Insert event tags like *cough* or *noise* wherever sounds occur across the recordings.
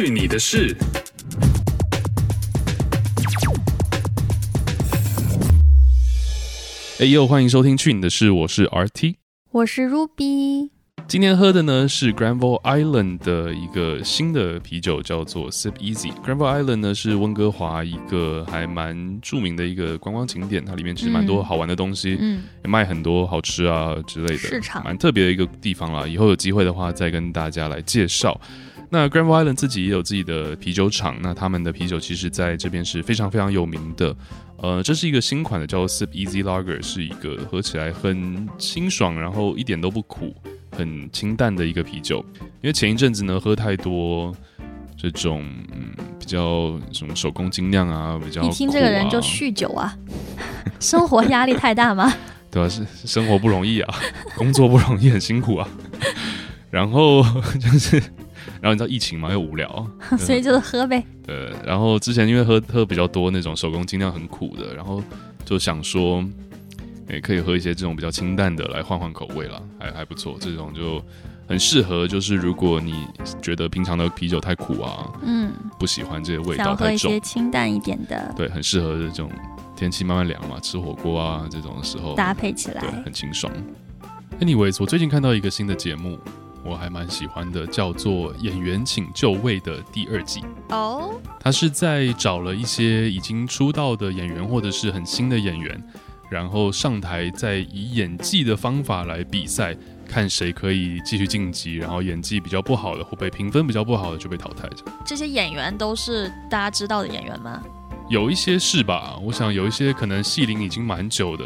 去你的事！哎呦，欢迎收听《去你的事》，我是 RT，我是 Ruby。今天喝的呢是 Granville Island 的一个新的啤酒，叫做 Sip Easy。Granville Island 呢是温哥华一个还蛮著名的一个观光景点，它里面其实蛮多好玩的东西，嗯，也卖很多好吃啊之类的，市场蛮特别的一个地方啦。以后有机会的话再跟大家来介绍。那 Granville Island 自己也有自己的啤酒厂，那他们的啤酒其实在这边是非常非常有名的。呃，这是一个新款的，叫做 Sip Easy Lager，是一个喝起来很清爽，然后一点都不苦，很清淡的一个啤酒。因为前一阵子呢，喝太多这种嗯比较什么手工精酿啊，比较、啊、你听这个人就酗酒啊，*laughs* 生活压力太大吗？*laughs* 对啊，是生活不容易啊，工作不容易，很辛苦啊。然后 *laughs* 就是。然后你知道疫情嘛，又无聊，*laughs* 所以就是喝呗。对，然后之前因为喝喝比较多那种手工精酿很苦的，然后就想说，也可以喝一些这种比较清淡的来换换口味啦，还还不错。这种就很适合，就是如果你觉得平常的啤酒太苦啊，嗯，不喜欢这些味道太重，想喝一些清淡一点的，对，很适合这种天气慢慢凉嘛，吃火锅啊这种的时候搭配起来，对，很清爽。Anyways，我最近看到一个新的节目。我还蛮喜欢的，叫做《演员请就位》的第二季哦。他是在找了一些已经出道的演员或者是很新的演员，然后上台再以演技的方法来比赛，看谁可以继续晋级，然后演技比较不好的或被评分比较不好的就被淘汰。这些演员都是大家知道的演员吗？有一些是吧？我想有一些可能戏龄已经蛮久的，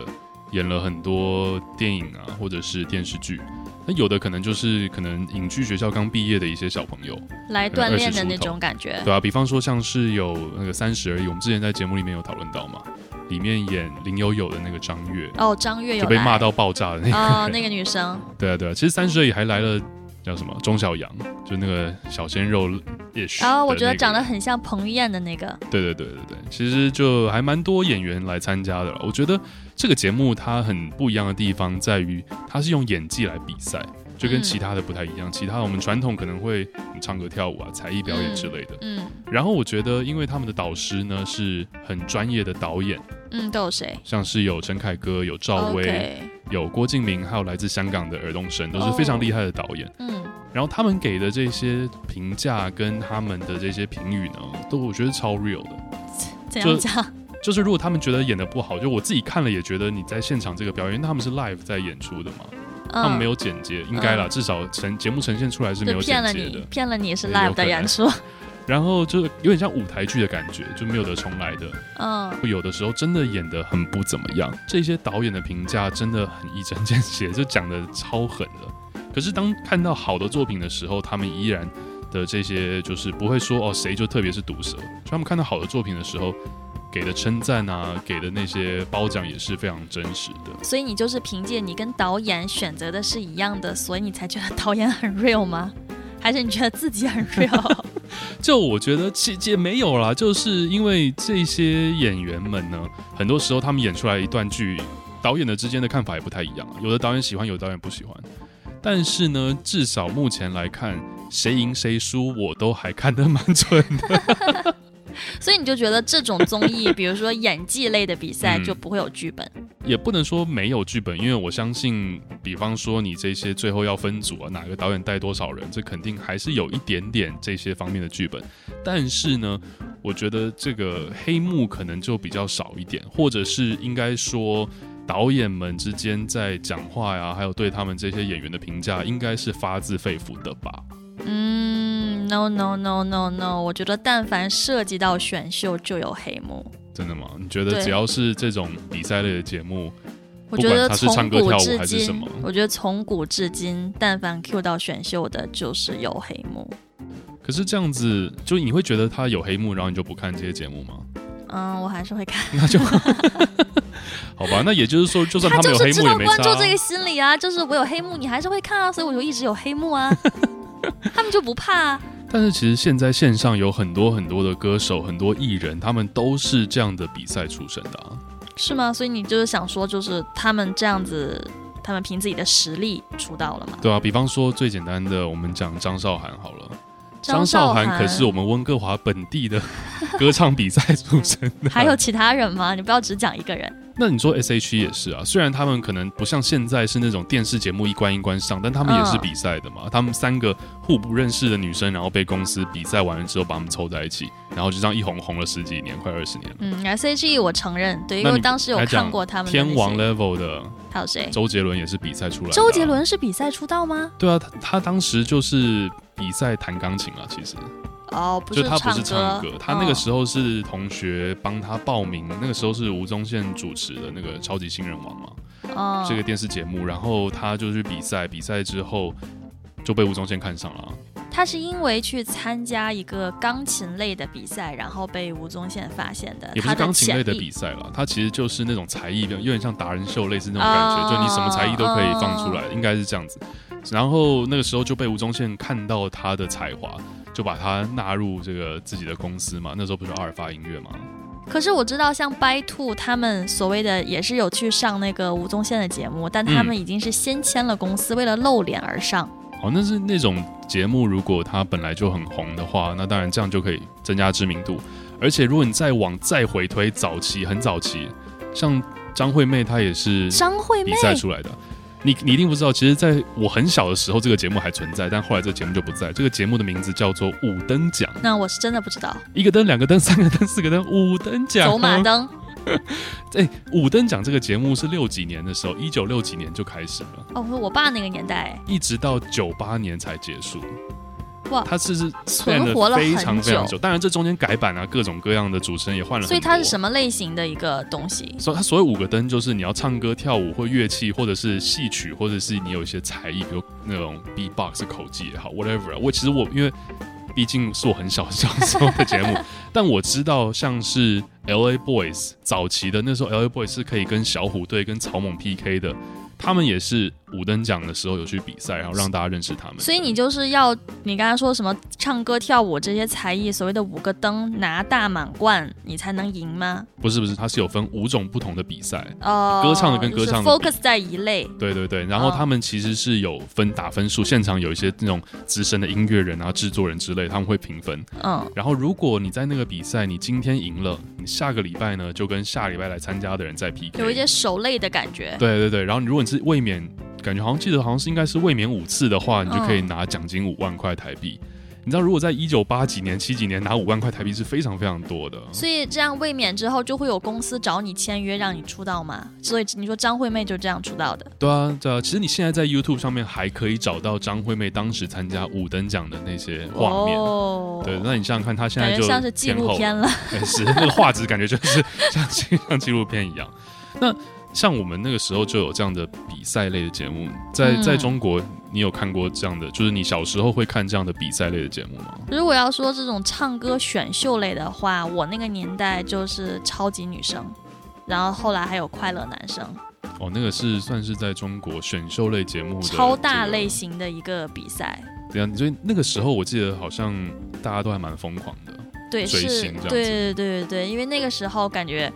演了很多电影啊，或者是电视剧。那有的可能就是可能隐居学校刚毕业的一些小朋友来锻炼的那种感觉，对啊，比方说像是有那个三十而已，我们之前在节目里面有讨论到嘛，里面演林有有的那个张月哦，张月有就被骂到爆炸的那个哦，*laughs* 那个女生，对啊对啊，其实三十而已还来了叫什么钟晓阳，就那个小鲜肉也是，哦，我觉得长得很像彭于晏的那个，对对对对对，其实就还蛮多演员来参加的，我觉得。这个节目它很不一样的地方在于，它是用演技来比赛，就跟其他的不太一样。其他的我们传统可能会唱歌跳舞啊、才艺表演之类的。嗯。然后我觉得，因为他们的导师呢是很专业的导演。嗯，都有谁？像是有陈凯歌、有赵薇、有郭敬明，还有来自香港的尔冬升，都是非常厉害的导演。嗯。然后他们给的这些评价跟他们的这些评语呢，都我觉得超 real 的。*laughs* 怎样讲？就是如果他们觉得演的不好，就我自己看了也觉得你在现场这个表演，因为他们是 live 在演出的嘛，嗯、他们没有剪接，应该啦，嗯、至少呈节目呈现出来是没有剪接的。骗了你是 live 的演出，*laughs* 然后就有点像舞台剧的感觉，就没有得重来的。嗯，有的时候真的演的很不怎么样。这些导演的评价真的很一针见血，就讲的超狠的。可是当看到好的作品的时候，他们依然的这些就是不会说哦谁就特别是毒舌，就他们看到好的作品的时候。给的称赞啊，给的那些褒奖也是非常真实的。所以你就是凭借你跟导演选择的是一样的，所以你才觉得导演很 real 吗？还是你觉得自己很 *laughs* real？*laughs* 就我觉得其实也没有啦，就是因为这些演员们呢，很多时候他们演出来一段剧，导演的之间的看法也不太一样。有的导演喜欢，有的导演不喜欢。但是呢，至少目前来看，谁赢谁输，我都还看得蛮准的。*laughs* *laughs* 所以你就觉得这种综艺，比如说演技类的比赛，就不会有剧本？嗯，也不能说没有剧本，因为我相信，比方说你这些最后要分组啊，哪个导演带多少人，这肯定还是有一点点这些方面的剧本。但是呢，我觉得这个黑幕可能就比较少一点，或者是应该说导演们之间在讲话呀，还有对他们这些演员的评价，应该是发自肺腑的吧？嗯，no no no no no，我觉得但凡涉及到选秀就有黑幕。真的吗？你觉得只要是这种比赛类的节目，我觉得从古至今，我觉得从古至今，但凡 Q 到选秀的，就是有黑幕。可是这样子，就你会觉得他有黑幕，然后你就不看这些节目吗？嗯，我还是会看。那就 *laughs* 好吧。那也就是说，就算他们有黑幕也没差。观众这个心理啊，就是我有黑幕，你还是会看啊，所以我就一直有黑幕啊。*laughs* 他们就不怕啊？但是其实现在线上有很多很多的歌手，很多艺人，他们都是这样的比赛出身的啊。是吗？所以你就是想说，就是他们这样子，他们凭自己的实力出道了吗？对啊，比方说最简单的，我们讲张韶涵好了，张韶涵可是我们温哥华本地的 *laughs* 歌唱比赛出身的。还有其他人吗？你不要只讲一个人。那你说 S.H.E 也是啊，虽然他们可能不像现在是那种电视节目一关一关上，但他们也是比赛的嘛。嗯、他们三个互不认识的女生，然后被公司比赛完了之后把他们凑在一起，然后就这样一红红了十几年，快二十年了。嗯，S.H.E 我承认，对，因为当时有看过他们天王 level 的，还有谁？周杰伦也是比赛出来的、啊。周杰伦是比赛出道吗？对啊，他他当时就是比赛弹钢琴啊，其实。哦，不是就他不是唱歌，哦、他那个时候是同学帮他报名，那个时候是吴宗宪主持的那个《超级新人王》嘛，哦，这个电视节目，然后他就去比赛，比赛之后就被吴宗宪看上了。他是因为去参加一个钢琴类的比赛，然后被吴宗宪发现的。也不是钢琴类的比赛了，他其实就是那种才艺，有点像达人秀类似那种感觉，哦、就你什么才艺都可以放出来，哦、应该是这样子。然后那个时候就被吴宗宪看到他的才华。就把他纳入这个自己的公司嘛，那时候不是阿尔法音乐吗？可是我知道，像 By Two 他们所谓的也是有去上那个吴宗宪的节目，但他们已经是先签了公司，嗯、为了露脸而上。哦，那是那种节目，如果它本来就很红的话，那当然这样就可以增加知名度。而且如果你再往再回推早期，很早期，像张惠妹她也是张惠妹比赛出来的。你你一定不知道，其实在我很小的时候，这个节目还存在，但后来这个节目就不在。这个节目的名字叫做五灯奖。那我是真的不知道。一个灯，两个灯，三个灯，四个灯，五灯奖。走马灯。*laughs* 哎，五灯奖这个节目是六几年的时候，一九六几年就开始了。哦，我爸那个年代。一直到九八年才结束。哇，他是是存活了非常非常久，当然这中间改版啊，各种各样的主持人也换了。所以它是什么类型的一个东西？所以它所谓五个灯，就是你要唱歌、跳舞或乐器，或者是戏曲，或者是你有一些才艺，比如那种 beatbox 口技也好，whatever。我其实我因为毕竟是我很小小时候的节目，*laughs* 但我知道像是 LA Boys 早期的那时候，LA Boys 是可以跟小虎队、跟草蜢 PK 的。他们也是五等奖的时候有去比赛，然后让大家认识他们。所以你就是要你刚才说什么唱歌跳舞这些才艺，所谓的五个灯拿大满贯，你才能赢吗？不是不是，它是有分五种不同的比赛哦，歌唱的跟歌唱的 focus 在一类。对对对，然后他们其实是有分打分数，现场有一些那种资深的音乐人啊、制作人之类，他们会评分。嗯，然后如果你在那个比赛，你今天赢了，你下个礼拜呢就跟下礼拜来参加的人再 PK，有一些手累的感觉。对对对，然后你如果你是卫冕，感觉好像记得好像是应该是卫冕五次的话，你就可以拿奖金五万块台币。你知道，如果在一九八几年、七几年拿五万块台币是非常非常多的。所以这样卫冕之后，就会有公司找你签约，让你出道吗？所以你说张惠妹就这样出道的？对啊，对啊。其实你现在在 YouTube 上面还可以找到张惠妹当时参加五等奖的那些画面。哦。对，那你想想看，她现在就像是纪录片了。*laughs* 是，那个画质感觉就是像像纪录片一样。那。像我们那个时候就有这样的比赛类的节目，在在中国，你有看过这样的？就是你小时候会看这样的比赛类的节目吗？如果要说这种唱歌选秀类的话，我那个年代就是超级女声，然后后来还有快乐男生。哦，那个是算是在中国选秀类节目的超大类型的一个比赛。对啊，所以那个时候我记得好像大家都还蛮疯狂的，对，是，对对对对对，因为那个时候感觉。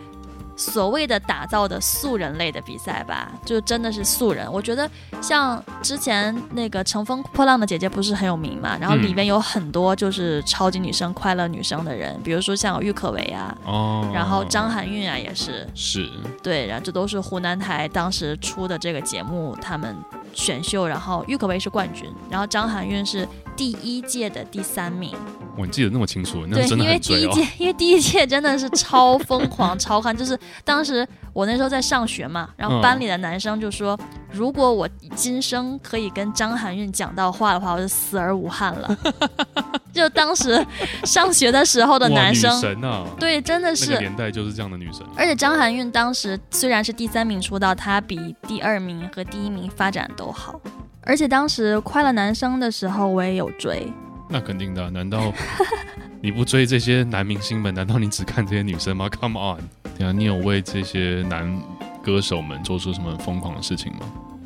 所谓的打造的素人类的比赛吧，就真的是素人。我觉得像之前那个《乘风破浪的姐姐》不是很有名嘛，然后里面有很多就是超级女生、快乐女生的人，比如说像郁可唯啊，哦，然后张含韵啊也是，是，对，然后这都是湖南台当时出的这个节目，他们选秀，然后郁可唯是冠军，然后张含韵是第一届的第三名。我记得那么清楚，那真的很对，因为第一届，因为第一届真的是超疯狂、*laughs* 超看，就是当时我那时候在上学嘛，然后班里的男生就说，嗯、如果我今生可以跟张含韵讲到话的话，我就死而无憾了。*laughs* 就当时上学的时候的男生，女神啊，对，真的是那个年代就是这样的女神。而且张含韵当时虽然是第三名出道，她比第二名和第一名发展都好。而且当时快乐男生的时候，我也有追。那肯定的啊，难道 *laughs* 你不追这些男明星们？难道你只看这些女生吗？Come on，对啊，你有为这些男歌手们做出什么疯狂的事情吗？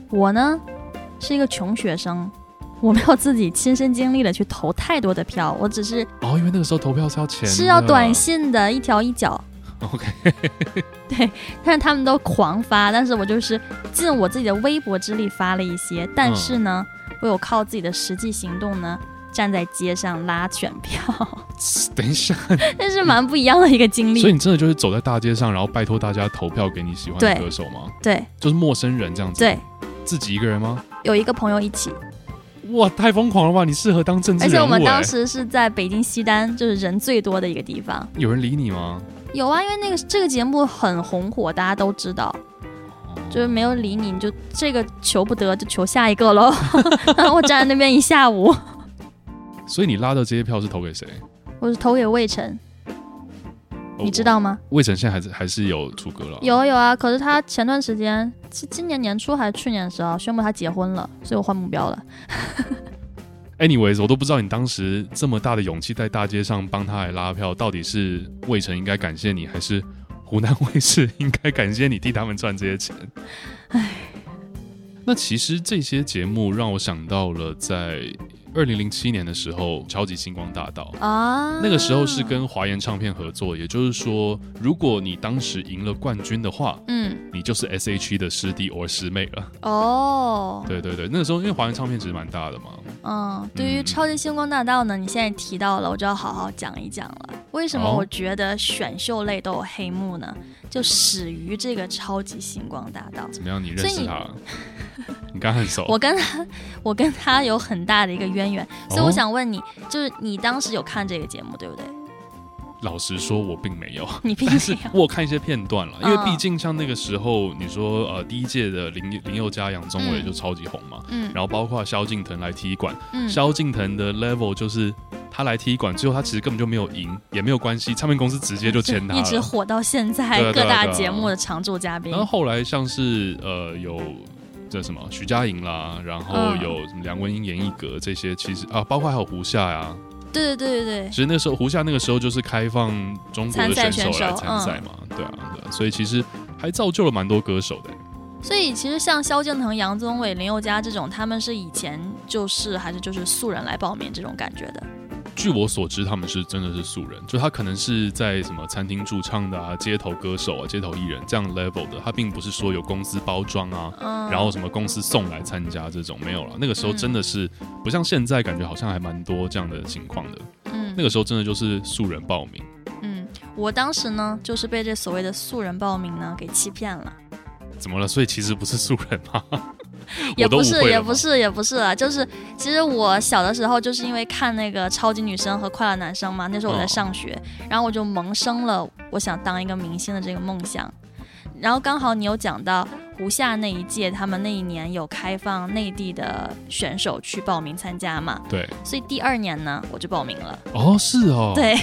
我呢，是一个穷学生，我没有自己亲身经历的去投太多的票，我只是哦，因为那个时候投票是要钱，是要短信的，一条一角。OK，*laughs* 对，但是他们都狂发，但是我就是尽我自己的微薄之力发了一些，但是呢，嗯、我有靠自己的实际行动呢。站在街上拉选票。*laughs* 等一下，那是蛮不一样的一个经历。所以你真的就是走在大街上，然后拜托大家投票给你喜欢的歌手吗？对，对就是陌生人这样子。对，自己一个人吗？有一个朋友一起。哇，太疯狂了吧！你适合当政治人物。而且我们当时是在北京西单，就是人最多的一个地方。有人理你吗？有啊，因为那个这个节目很红火，大家都知道。哦、就是没有理你，你就这个求不得，就求下一个喽。*laughs* 然后我站在那边一下午。所以你拉的这些票是投给谁？我是投给魏晨。你知道吗？魏晨现在还是还是有出歌了？有啊有啊，可是他前段时间是今年年初还是去年的时候宣布他结婚了，所以我换目标了。*laughs* Anyways，我都不知道你当时这么大的勇气在大街上帮他来拉票，到底是魏晨应该感谢你，还是湖南卫视应该感谢你替他们赚这些钱？唉，那其实这些节目让我想到了在。二零零七年的时候，《超级星光大道》啊，那个时候是跟华研唱片合作，也就是说，如果你当时赢了冠军的话，嗯，你就是 S.H.E 的师弟或师妹了。哦，对对对，那个时候因为华研唱片其实蛮大的嘛。嗯，对于《超级星光大道》呢，你现在提到了，我就要好好讲一讲了。为什么我觉得选秀类都有黑幕呢？就始于这个《超级星光大道》。怎么样？你认识他？你刚很熟，*laughs* 我跟他，我跟他有很大的一个渊源，所以我想问你，哦、就是你当时有看这个节目，对不对？老实说，我并没有，*laughs* 你并没有，*laughs* 我看一些片段了，因为毕竟像那个时候，你说呃，第一届的林林宥嘉、杨宗纬就超级红嘛，嗯，然后包括萧敬腾来踢馆，嗯，萧敬腾的 level 就是他来踢馆，最后他其实根本就没有赢，也没有关系，唱片公司直接就签他，*laughs* 一直火到现在，各大节目的常驻嘉宾。然后后来像是呃有。这什么徐佳莹啦，然后有什么梁文音、严艺格这些，其实啊，包括还有胡夏呀。对对对对对。其实那时候胡夏那个时候就是开放中国的选手来参赛嘛，对啊，对啊，所以其实还造就了蛮多歌手的。所以其实像萧敬腾、杨宗纬、林宥嘉这种，他们是以前就是还是就是素人来报名这种感觉的。据我所知，他们是真的是素人，就他可能是在什么餐厅驻唱的啊，街头歌手啊，街头艺人这样 level 的，他并不是说有公司包装啊，嗯、然后什么公司送来参加这种没有了。那个时候真的是不像现在，感觉好像还蛮多这样的情况的。嗯，那个时候真的就是素人报名。嗯，我当时呢，就是被这所谓的素人报名呢给欺骗了。怎么了？所以其实不是素人吗？*laughs* 也不是，也不是，也不是啊。就是其实我小的时候就是因为看那个超级女生和快乐男生嘛，那时候我在上学，哦、然后我就萌生了我想当一个明星的这个梦想。然后刚好你有讲到胡夏那一届，他们那一年有开放内地的选手去报名参加嘛？对。所以第二年呢，我就报名了。哦，是哦。对。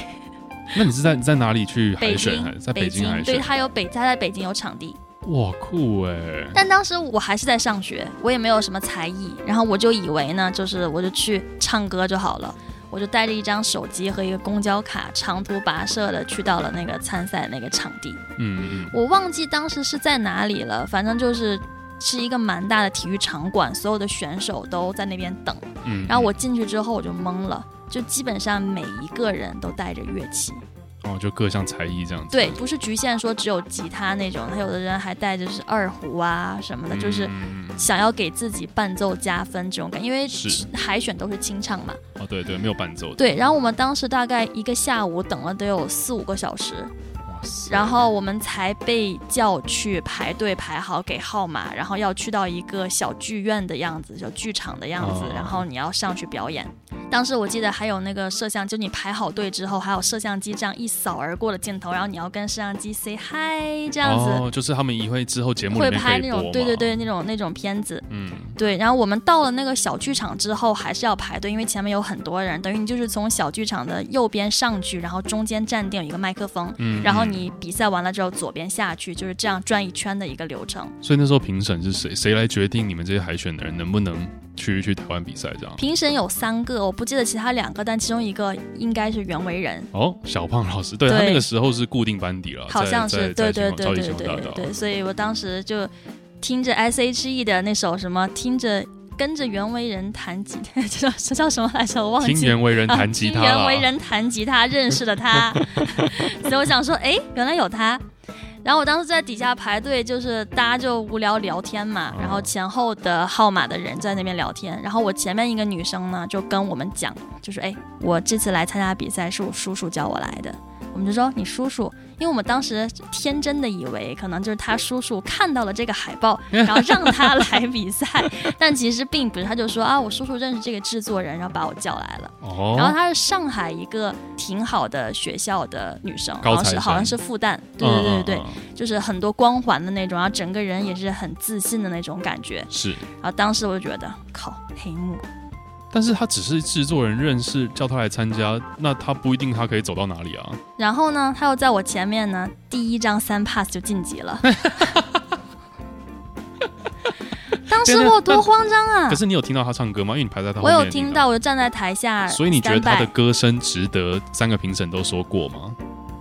那你是在在哪里去海选？北京，在北京海选？对，他有北，他在北京有场地。哇，酷哎！但当时我还是在上学，我也没有什么才艺，然后我就以为呢，就是我就去唱歌就好了，我就带着一张手机和一个公交卡，长途跋涉的去到了那个参赛那个场地。嗯嗯，我忘记当时是在哪里了，反正就是是一个蛮大的体育场馆，所有的选手都在那边等。嗯，然后我进去之后我就懵了，就基本上每一个人都带着乐器。哦，就各项才艺这样子。对，不是局限说只有吉他那种，他有的人还带着是二胡啊什么的，嗯、就是想要给自己伴奏加分这种感觉，因为海选都是清唱嘛。哦，对对，没有伴奏。对，然后我们当时大概一个下午等了得有四五个小时。然后我们才被叫去排队排好给号码，然后要去到一个小剧院的样子，小剧场的样子，然后你要上去表演。当时我记得还有那个摄像，就你排好队之后，还有摄像机这样一扫而过的镜头，然后你要跟摄像机 say hi 这样子。哦，就是他们一会之后节目会拍那种，对对对，那种那种片子。嗯，对。然后我们到了那个小剧场之后，还是要排队，因为前面有很多人，等于你就是从小剧场的右边上去，然后中间站定有一个麦克风，嗯，然后。你比赛完了之后，左边下去就是这样转一圈的一个流程。所以那时候评审是谁？谁来决定你们这些海选的人能不能去去台湾比赛？这样评审有三个，我不记得其他两个，但其中一个应该是袁惟仁。哦，小胖老师，对，对他那个时候是固定班底了，好像是，对对对对对对对。所以我当时就听着 S.H.E 的那首什么，听着。跟着袁惟仁弹吉他，这 *laughs* 叫这叫什么来着？我忘记。听袁惟仁弹吉他。听袁惟仁弹吉他，认识了他，*laughs* 所以我想说，哎，原来有他。然后我当时在底下排队，就是大家就无聊聊天嘛，然后前后的号码的人在那边聊天，然后我前面一个女生呢就跟我们讲，就是哎，我这次来参加比赛是我叔叔叫我来的。我们就说你叔叔，因为我们当时天真的以为可能就是他叔叔看到了这个海报，*laughs* 然后让他来比赛，*laughs* 但其实并不是。他就说啊，我叔叔认识这个制作人，然后把我叫来了。哦。然后她是上海一个挺好的学校的女生，好像是好像是复旦，对对对对对，嗯嗯嗯，就是很多光环的那种，然后整个人也是很自信的那种感觉。是。然后当时我就觉得，靠，黑幕。但是他只是制作人认识，叫他来参加，那他不一定他可以走到哪里啊。然后呢，他又在我前面呢，第一张三 pass 就晋级了。*laughs* 当时我多慌张啊！可是你有听到他唱歌吗？因为你排在他后面。我有听到，我就站在台下。所以你觉得他的歌声值得三个评审都说过吗？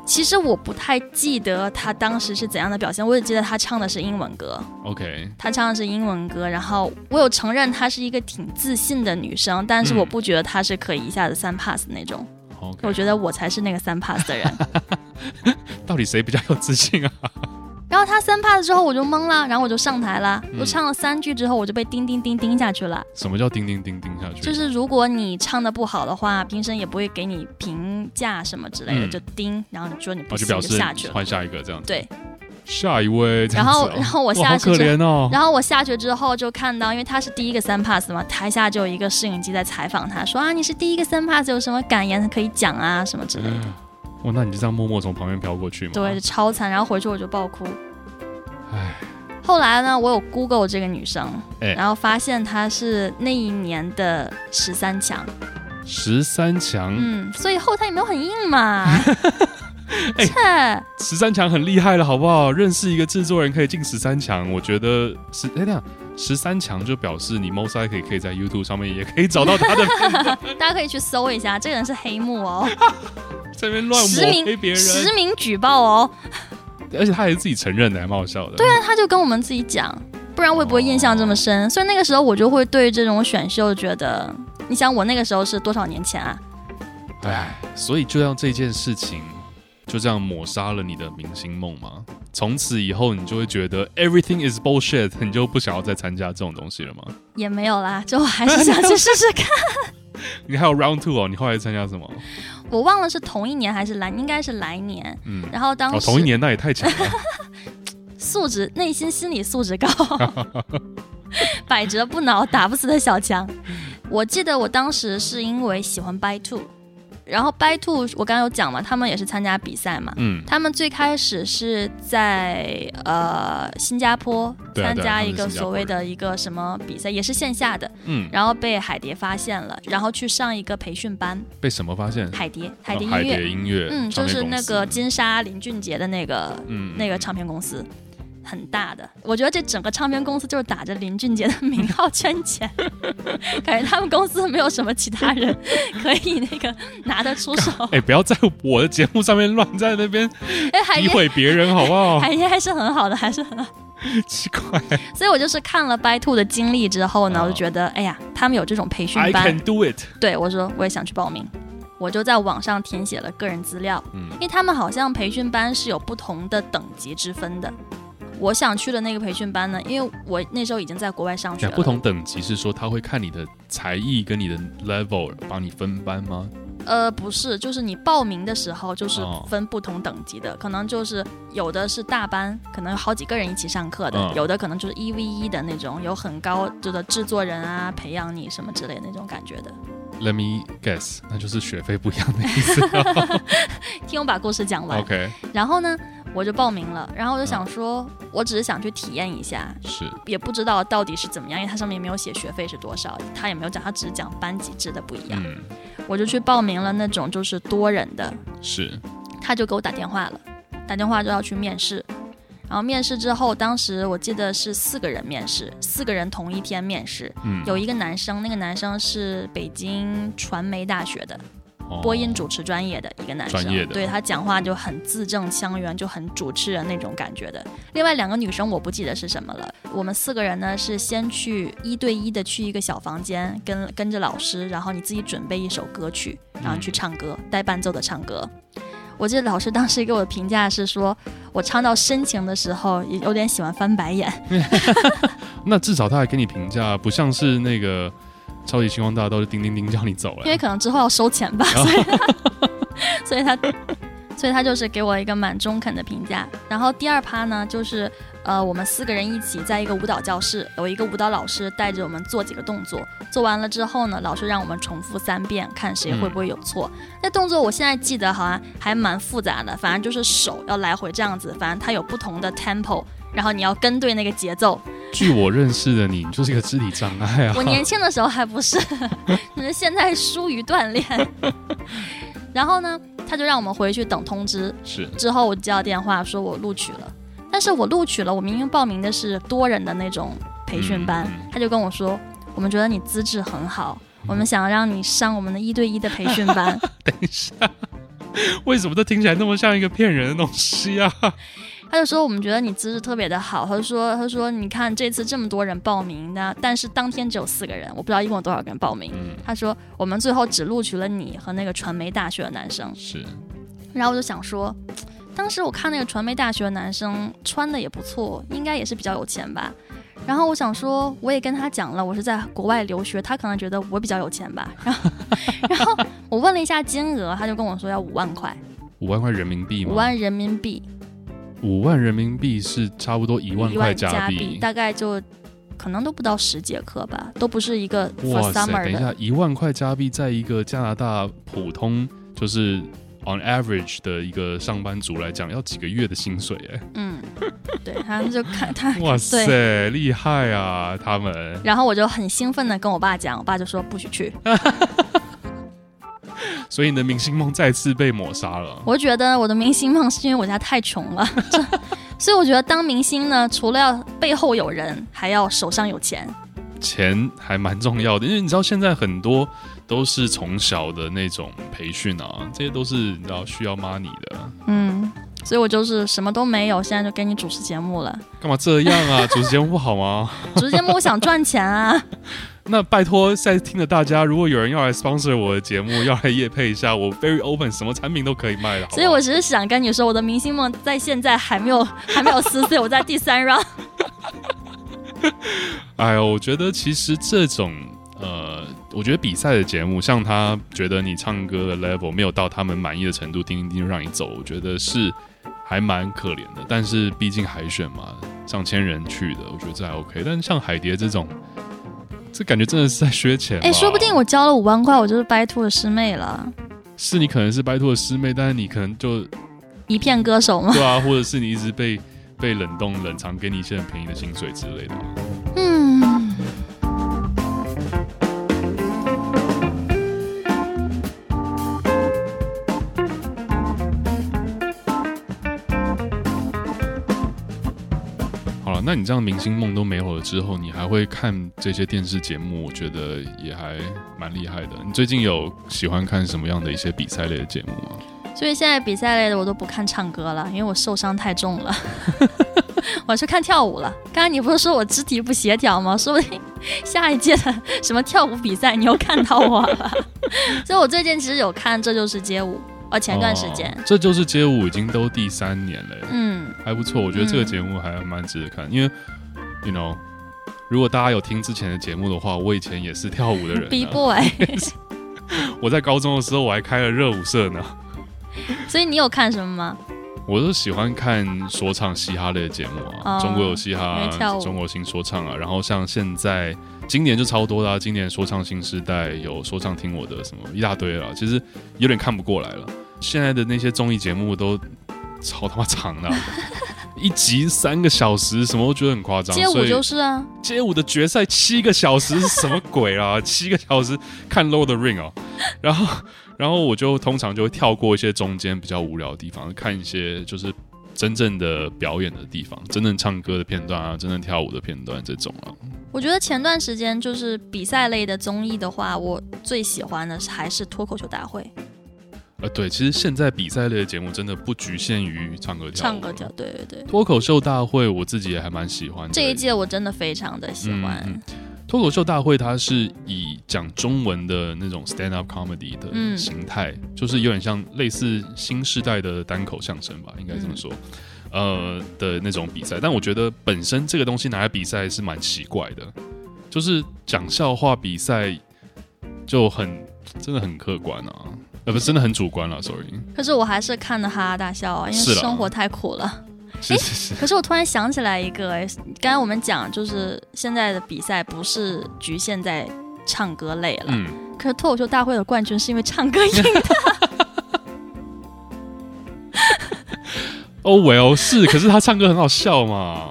其实我不太记得他当时是怎样的表现，我只记得他唱的是英文歌。OK，他唱的是英文歌，然后我有承认她是一个挺自信的女生，但是我不觉得她是可以一下子三 pass 那种。我觉得我才是那个三 pass 的人。*laughs* 到底谁比较有自信啊？然后他三 pass 之后我就懵了，然后我就上台了。我唱了三句之后，我就被叮叮叮叮下去了。什么叫叮叮叮叮下去？就是如果你唱的不好的话，评审也不会给你评价什么之类的，就叮，然后你说你不行就下去了，换下一个这样子。对，下一位。然后，然后我下去。然后我下去之后就看到，因为他是第一个三 pass 嘛，台下就有一个摄影机在采访他，说啊，你是第一个三 pass，有什么感言可以讲啊，什么之类的。哇，那你就这样默默从旁边飘过去吗？对，超惨。然后回去我就爆哭。唉，后来呢，我有 Google 这个女生，欸、然后发现她是那一年的十三强。十三强，嗯，所以后台也没有很硬嘛。*laughs* *laughs* 哎，十三强很厉害了，好不好？认识一个制作人可以进十三强，我觉得是哎，这样十三强就表示你 most likely 可以在 YouTube 上面也可以找到他的。*laughs* 大家可以去搜一下，这个人是黑幕哦，*laughs* 这边乱抹黑别人，实名举报哦。而且他还是自己承认的，还蛮好笑的。对啊，他就跟我们自己讲，不然会不会印象这么深？哦、所以那个时候我就会对这种选秀觉得，你想我那个时候是多少年前啊？哎，所以就让这件事情就这样抹杀了你的明星梦吗？从此以后你就会觉得 everything is bullshit，你就不想要再参加这种东西了吗？也没有啦，就还是想去试试看。*laughs* 你还有 round two 哦？你后来参加什么？我忘了是同一年还是来，应该是来年。嗯，然后当时、哦、同一年那也太强了，*laughs* 素质、内心、心理素质高，*laughs* 百折不挠、打不死的小强。我记得我当时是因为喜欢 By Two。然后 By Two 我刚刚有讲嘛，他们也是参加比赛嘛。嗯。他们最开始是在呃新加坡参加一个所谓的一个什么比赛，也是线下的。嗯。然后被海蝶发现了，然后去上一个培训班。被什么发现？海蝶，海蝶音乐。海蝶音乐。嗯，就是那个金莎林俊杰的那个，嗯，那个唱片公司。很大的，我觉得这整个唱片公司就是打着林俊杰的名号圈钱，*laughs* 感觉他们公司没有什么其他人可以那个拿得出手。*laughs* 哎，不要在我的节目上面乱在那边 *laughs* 诋毁别人好不好？海燕还是很好的，还是很好。奇怪。所以我就是看了 By Two 的经历之后呢，我就觉得，哎呀，他们有这种培训班，I can do it。对，我说我也想去报名，我就在网上填写了个人资料，嗯，因为他们好像培训班是有不同的等级之分的。我想去的那个培训班呢，因为我那时候已经在国外上学了。不同等级是说他会看你的才艺跟你的 level 帮你分班吗？呃，不是，就是你报名的时候就是分不同等级的，哦、可能就是有的是大班，可能有好几个人一起上课的，嗯、有的可能就是一 v 一的那种，有很高的制作人啊培养你什么之类的那种感觉的。Let me guess，那就是学费不一样的意思。*laughs* 听我把故事讲完。*laughs* OK。然后呢，我就报名了。然后我就想说，嗯、我只是想去体验一下，是，也不知道到底是怎么样，因为它上面没有写学费是多少，他也没有讲，他只是讲班级制的不一样。嗯。我就去报名了那种就是多人的。是。他就给我打电话了，打电话就要去面试。然后面试之后，当时我记得是四个人面试，四个人同一天面试。嗯，有一个男生，那个男生是北京传媒大学的，哦、播音主持专业的一个男生。专业的。对，他讲话就很字正腔圆，就很主持人那种感觉的。另外两个女生我不记得是什么了。我们四个人呢是先去一对一的去一个小房间，跟跟着老师，然后你自己准备一首歌曲，然后去唱歌，带伴奏的唱歌。我记得老师当时给我的评价是说，我唱到深情的时候，也有点喜欢翻白眼。*laughs* 那至少他还给你评价，不像是那个超级星光大道就叮叮叮叫你走了。因为可能之后要收钱吧，所以他，*laughs* 所以他，所以他就是给我一个蛮中肯的评价。然后第二趴呢，就是。呃，我们四个人一起在一个舞蹈教室，有一个舞蹈老师带着我们做几个动作。做完了之后呢，老师让我们重复三遍，看谁会不会有错。那、嗯、动作我现在记得好像还蛮复杂的，反正就是手要来回这样子，反正它有不同的 tempo，然后你要跟对那个节奏。据我认识的你，你就是一个肢体障碍啊！我年轻的时候还不是，*laughs* 可是现在疏于锻炼。*laughs* 然后呢，他就让我们回去等通知。是。之后我接到电话说我录取了。但是我录取了，我明明报名的是多人的那种培训班，他就跟我说，我们觉得你资质很好，嗯、我们想让你上我们的一对一的培训班。*laughs* 等一下，为什么这听起来那么像一个骗人的东西啊？他就说我们觉得你资质特别的好，他说他说你看这次这么多人报名的，但是当天只有四个人，我不知道一共有多少个人报名。嗯、他说我们最后只录取了你和那个传媒大学的男生。是，然后我就想说。当时我看那个传媒大学的男生穿的也不错，应该也是比较有钱吧。然后我想说，我也跟他讲了，我是在国外留学，他可能觉得我比较有钱吧。然后，*laughs* 然后我问了一下金额，他就跟我说要五万块。五万块人民币吗？五万人民币。五万人民币是差不多一万块加币，大概就可能都不到十节课吧，都不是一个 for summer 的。哇塞，等一下，一万块加币在一个加拿大普通就是。On average 的一个上班族来讲，要几个月的薪水哎。嗯，对，他们就看他，*laughs* 哇塞，厉害啊，他们。然后我就很兴奋的跟我爸讲，我爸就说不许去。*laughs* 所以你的明星梦再次被抹杀了。我觉得我的明星梦是因为我家太穷了，*laughs* 所以我觉得当明星呢，除了要背后有人，还要手上有钱。钱还蛮重要的，因为你知道现在很多。都是从小的那种培训啊，这些都是你知道需要 money 的。嗯，所以我就是什么都没有，现在就给你主持节目了。干嘛这样啊？主持节目不好吗？*laughs* 主持节目我想赚钱啊。那拜托在听的大家，如果有人要来 sponsor 我的节目，要来夜配一下，我 very open，什么产品都可以卖的。所以我只是想跟你说，我的明星梦在现在还没有还没有撕碎，我在第三 round。*laughs* 哎呦，我觉得其实这种呃。我觉得比赛的节目，像他觉得你唱歌的 level 没有到他们满意的程度，叮叮叮就让你走，我觉得是还蛮可怜的。但是毕竟海选嘛，上千人去的，我觉得这还 OK。但是像海蝶这种，这感觉真的是在削钱。哎，说不定我交了五万块，我就是 By Two 的师妹了。是你可能是 By Two 的师妹，但是你可能就一片歌手吗？对啊，或者是你一直被被冷冻冷藏，给你一些很便宜的薪水之类的。嗯。那你这样明星梦都没有了之后，你还会看这些电视节目？我觉得也还蛮厉害的。你最近有喜欢看什么样的一些比赛类的节目吗？所以现在比赛类的我都不看唱歌了，因为我受伤太重了。*laughs* 我去看跳舞了。刚刚你不是说我肢体不协调吗？说不定下一届的什么跳舞比赛你又看到我了。*laughs* 所以我最近其实有看《这就是街舞》。哦，前段时间，这就是街舞已经都第三年了，嗯，还不错，我觉得这个节目还蛮值得看，嗯、因为，you know，如果大家有听之前的节目的话，我以前也是跳舞的人，*laughs* B boy，*laughs* 我在高中的时候我还开了热舞社呢，*laughs* 所以你有看什么吗？我都喜欢看说唱嘻哈类的节目啊，哦、中国有嘻哈，中国新说唱啊，然后像现在。今年就超多啦、啊！今年说唱新时代有说唱听我的什么一大堆了，其实有点看不过来了。现在的那些综艺节目都超他妈长的、啊，*laughs* 一集三个小时，什么我觉得很夸张。街舞就是啊，街舞的决赛七个小时是什么鬼啊？*laughs* 七个小时看 Lord the Ring 哦，然后然后我就通常就会跳过一些中间比较无聊的地方，看一些就是。真正的表演的地方，真正唱歌的片段啊，真正跳舞的片段这种啊。我觉得前段时间就是比赛类的综艺的话，我最喜欢的还是脱口秀大会。呃，对，其实现在比赛类的节目真的不局限于唱歌跳舞。唱歌跳，对对对。脱口秀大会我自己也还蛮喜欢的。这一届我真的非常的喜欢。嗯，嗯，脱口秀大会它是以讲中文的那种 stand up comedy 的形态，嗯、就是有点像类似新时代的单口相声吧，应该这么说。嗯、呃的那种比赛，但我觉得本身这个东西拿来比赛是蛮奇怪的，就是讲笑话比赛就很真的很客观啊，呃不是真的很主观了，sorry。可是我还是看的哈哈大笑啊，因为生活太苦了。是是是，可是我突然想起来一个，哎，刚才我们讲就是现在的比赛不是局限在唱歌类了，嗯，可是脱口秀大会的冠军是因为唱歌赢的。哦，*laughs* Well，是，可是他唱歌很好笑嘛。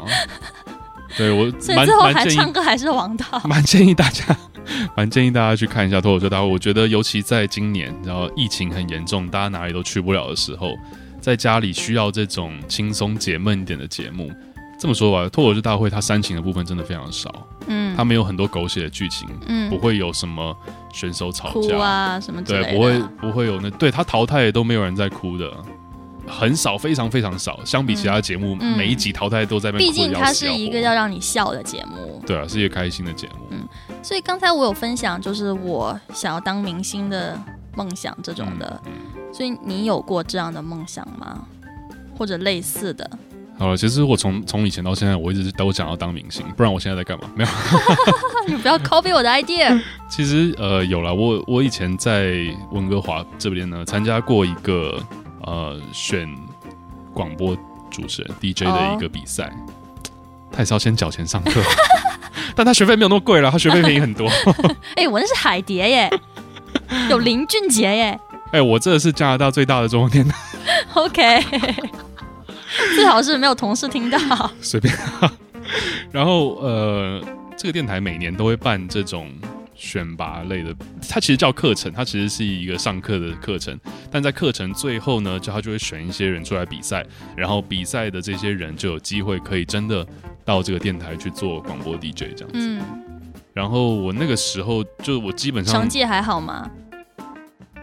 对我，所以最后还唱歌还是王道。蛮建议大家，蛮建议大家去看一下脱口秀大会。我觉得尤其在今年，然后疫情很严重，大家哪里都去不了的时候。在家里需要这种轻松解闷一点的节目，这么说吧，脱口秀大会它煽情的部分真的非常少，嗯，它没有很多狗血的剧情，嗯，不会有什么选手吵架啊什么之类的，对，不会不会有那，对他淘汰也都没有人在哭的，很少，非常非常少，相比其他节目，嗯、每一集淘汰都在被哭。毕竟它是一个要让你笑的节目，对啊，是一个开心的节目，嗯，所以刚才我有分享，就是我想要当明星的梦想这种的。嗯嗯所以你有过这样的梦想吗？或者类似的？好了，其实我从从以前到现在，我一直都想要当明星，不然我现在在干嘛？没有，*laughs* 你不要 copy 我的 idea。其实呃有了，我我以前在温哥华这边呢，参加过一个呃选广播主持人 DJ 的一个比赛，他也是要先缴钱上课，但他学费没有那么贵了，他学费便宜很多。*laughs* 哎、欸，我那是海蝶耶，*laughs* 有林俊杰耶。哎、欸，我这是加拿大最大的中文电台。OK，最好是没有同事听到。随便。*laughs* 然后呃，这个电台每年都会办这种选拔类的，它其实叫课程，它其实是一个上课的课程。但在课程最后呢，就他就会选一些人出来比赛，然后比赛的这些人就有机会可以真的到这个电台去做广播 DJ 这样子。嗯。然后我那个时候就我基本上成绩还好吗？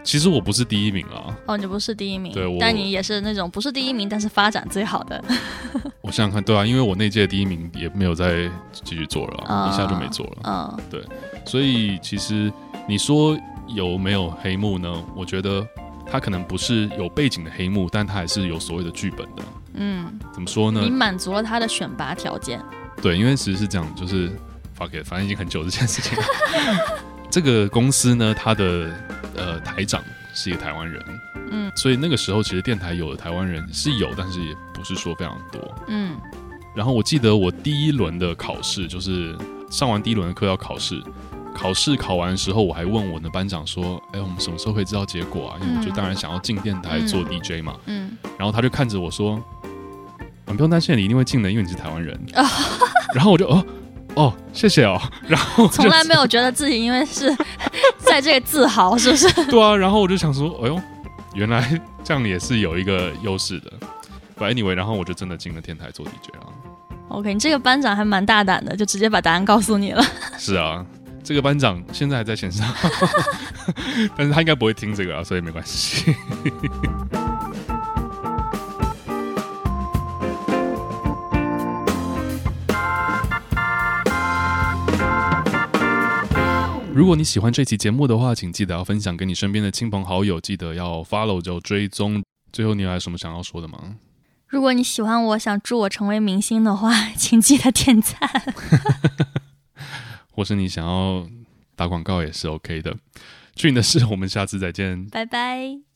其实我不是第一名啊！哦，你不是第一名，对，但你也是那种不是第一名，但是发展最好的。*laughs* 我想想看，对啊，因为我那届第一名也没有再继续做了，嗯、一下就没做了。嗯，对，所以其实你说有没有黑幕呢？我觉得他可能不是有背景的黑幕，但他还是有所谓的剧本的。嗯，怎么说呢？你满足了他的选拔条件。对，因为其实是这样，就是 fuck it，反正已经很久这件事情。*laughs* 这个公司呢，它的呃台长是一个台湾人，嗯，所以那个时候其实电台有的台湾人是有，但是也不是说非常多，嗯。然后我记得我第一轮的考试，就是上完第一轮的课要考试，考试考完的时候，我还问我的班长说：“哎，我们什么时候可以知道结果啊？”因为我就当然想要进电台做 DJ 嘛，嗯。嗯，然后他就看着我说：“你不用担心，你一定会进的，因为你是台湾人。*laughs* ”然后我就哦。哦，谢谢哦。*laughs* 然后从来没有觉得自己因为是在这个自豪，是不是？*laughs* 对啊。然后我就想说，哎呦，原来这样也是有一个优势的。But anyway，然后我就真的进了电台做 DJ 了。OK，你这个班长还蛮大胆的，就直接把答案告诉你了。是啊，这个班长现在还在线上，*laughs* 但是他应该不会听这个啊，所以没关系。如果你喜欢这期节目的话，请记得要分享给你身边的亲朋好友，记得要 follow 就追踪。最后，你有还有什么想要说的吗？如果你喜欢我，想祝我成为明星的话，*laughs* 请记得点赞。*laughs* 或是你想要打广告也是 OK 的。去你的事，我们下次再见，拜拜。